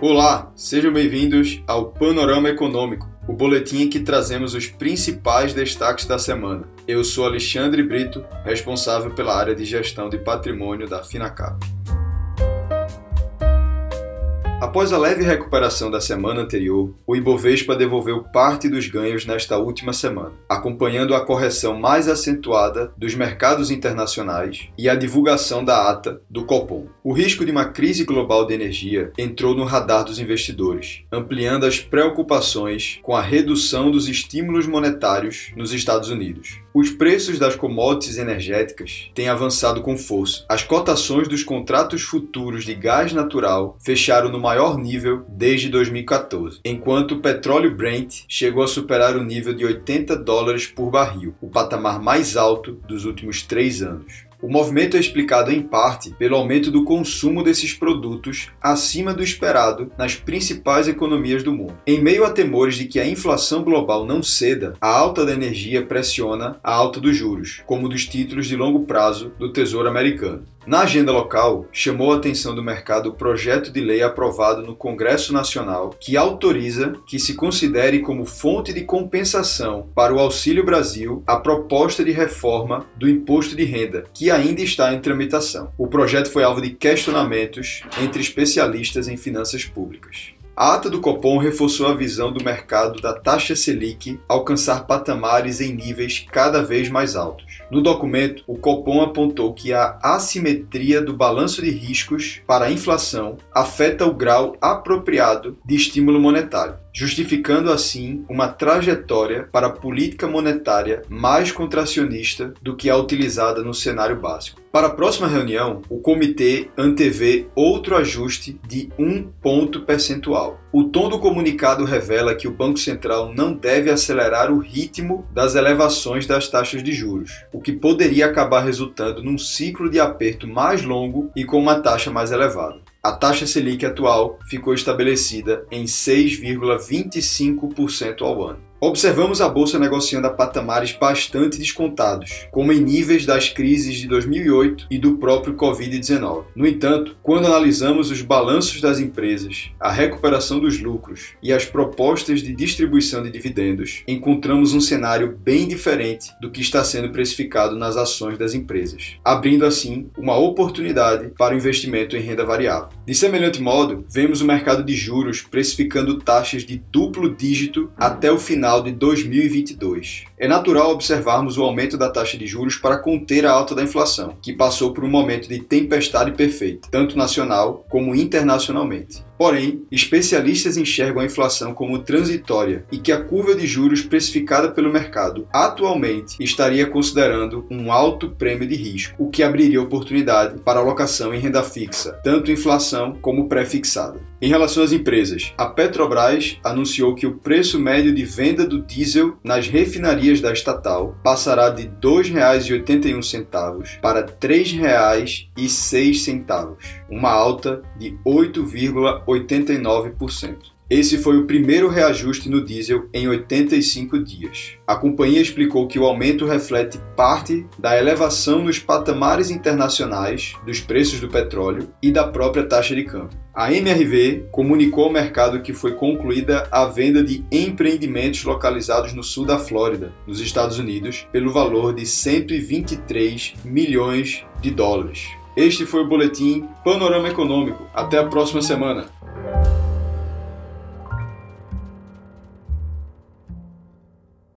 Olá, sejam bem-vindos ao Panorama Econômico, o boletim em que trazemos os principais destaques da semana. Eu sou Alexandre Brito, responsável pela área de gestão de patrimônio da Finacap. Após a leve recuperação da semana anterior, o Ibovespa devolveu parte dos ganhos nesta última semana, acompanhando a correção mais acentuada dos mercados internacionais e a divulgação da ata do Copom. O risco de uma crise global de energia entrou no radar dos investidores, ampliando as preocupações com a redução dos estímulos monetários nos Estados Unidos. Os preços das commodities energéticas têm avançado com força. As cotações dos contratos futuros de gás natural fecharam no maior nível desde 2014, enquanto o petróleo Brent chegou a superar o nível de 80 dólares por barril, o patamar mais alto dos últimos três anos. O movimento é explicado em parte pelo aumento do consumo desses produtos acima do esperado nas principais economias do mundo. Em meio a temores de que a inflação global não ceda, a alta da energia pressiona a alta dos juros, como dos títulos de longo prazo do Tesouro Americano. Na agenda local, chamou a atenção do mercado o projeto de lei aprovado no Congresso Nacional que autoriza que se considere como fonte de compensação para o Auxílio Brasil a proposta de reforma do imposto de renda, que ainda está em tramitação. O projeto foi alvo de questionamentos entre especialistas em finanças públicas. A ata do Copom reforçou a visão do mercado da taxa Selic alcançar patamares em níveis cada vez mais altos. No documento, o Copom apontou que a assimetria do balanço de riscos para a inflação afeta o grau apropriado de estímulo monetário justificando assim uma trajetória para a política monetária mais contracionista do que a utilizada no cenário básico. Para a próxima reunião, o comitê antevê outro ajuste de um ponto percentual. O tom do comunicado revela que o Banco Central não deve acelerar o ritmo das elevações das taxas de juros, o que poderia acabar resultando num ciclo de aperto mais longo e com uma taxa mais elevada. A taxa Selic atual ficou estabelecida em 6,25% ao ano. Observamos a bolsa negociando a patamares bastante descontados, como em níveis das crises de 2008 e do próprio Covid-19. No entanto, quando analisamos os balanços das empresas, a recuperação dos lucros e as propostas de distribuição de dividendos, encontramos um cenário bem diferente do que está sendo precificado nas ações das empresas, abrindo assim uma oportunidade para o investimento em renda variável. De semelhante modo, vemos o mercado de juros precificando taxas de duplo dígito até o final final de 2022. É natural observarmos o aumento da taxa de juros para conter a alta da inflação, que passou por um momento de tempestade perfeita, tanto nacional como internacionalmente. Porém, especialistas enxergam a inflação como transitória e que a curva de juros precificada pelo mercado atualmente estaria considerando um alto prêmio de risco, o que abriria oportunidade para alocação em renda fixa, tanto inflação como pré-fixada. Em relação às empresas, a Petrobras anunciou que o preço médio de venda do diesel nas refinarias da estatal passará de R$ 2,81 para R$ 3,06, uma alta de 8,89%. Esse foi o primeiro reajuste no diesel em 85 dias. A companhia explicou que o aumento reflete parte da elevação nos patamares internacionais dos preços do petróleo e da própria taxa de câmbio. A MRV comunicou ao mercado que foi concluída a venda de empreendimentos localizados no sul da Flórida, nos Estados Unidos, pelo valor de 123 milhões de dólares. Este foi o boletim Panorama Econômico. Até a próxima semana.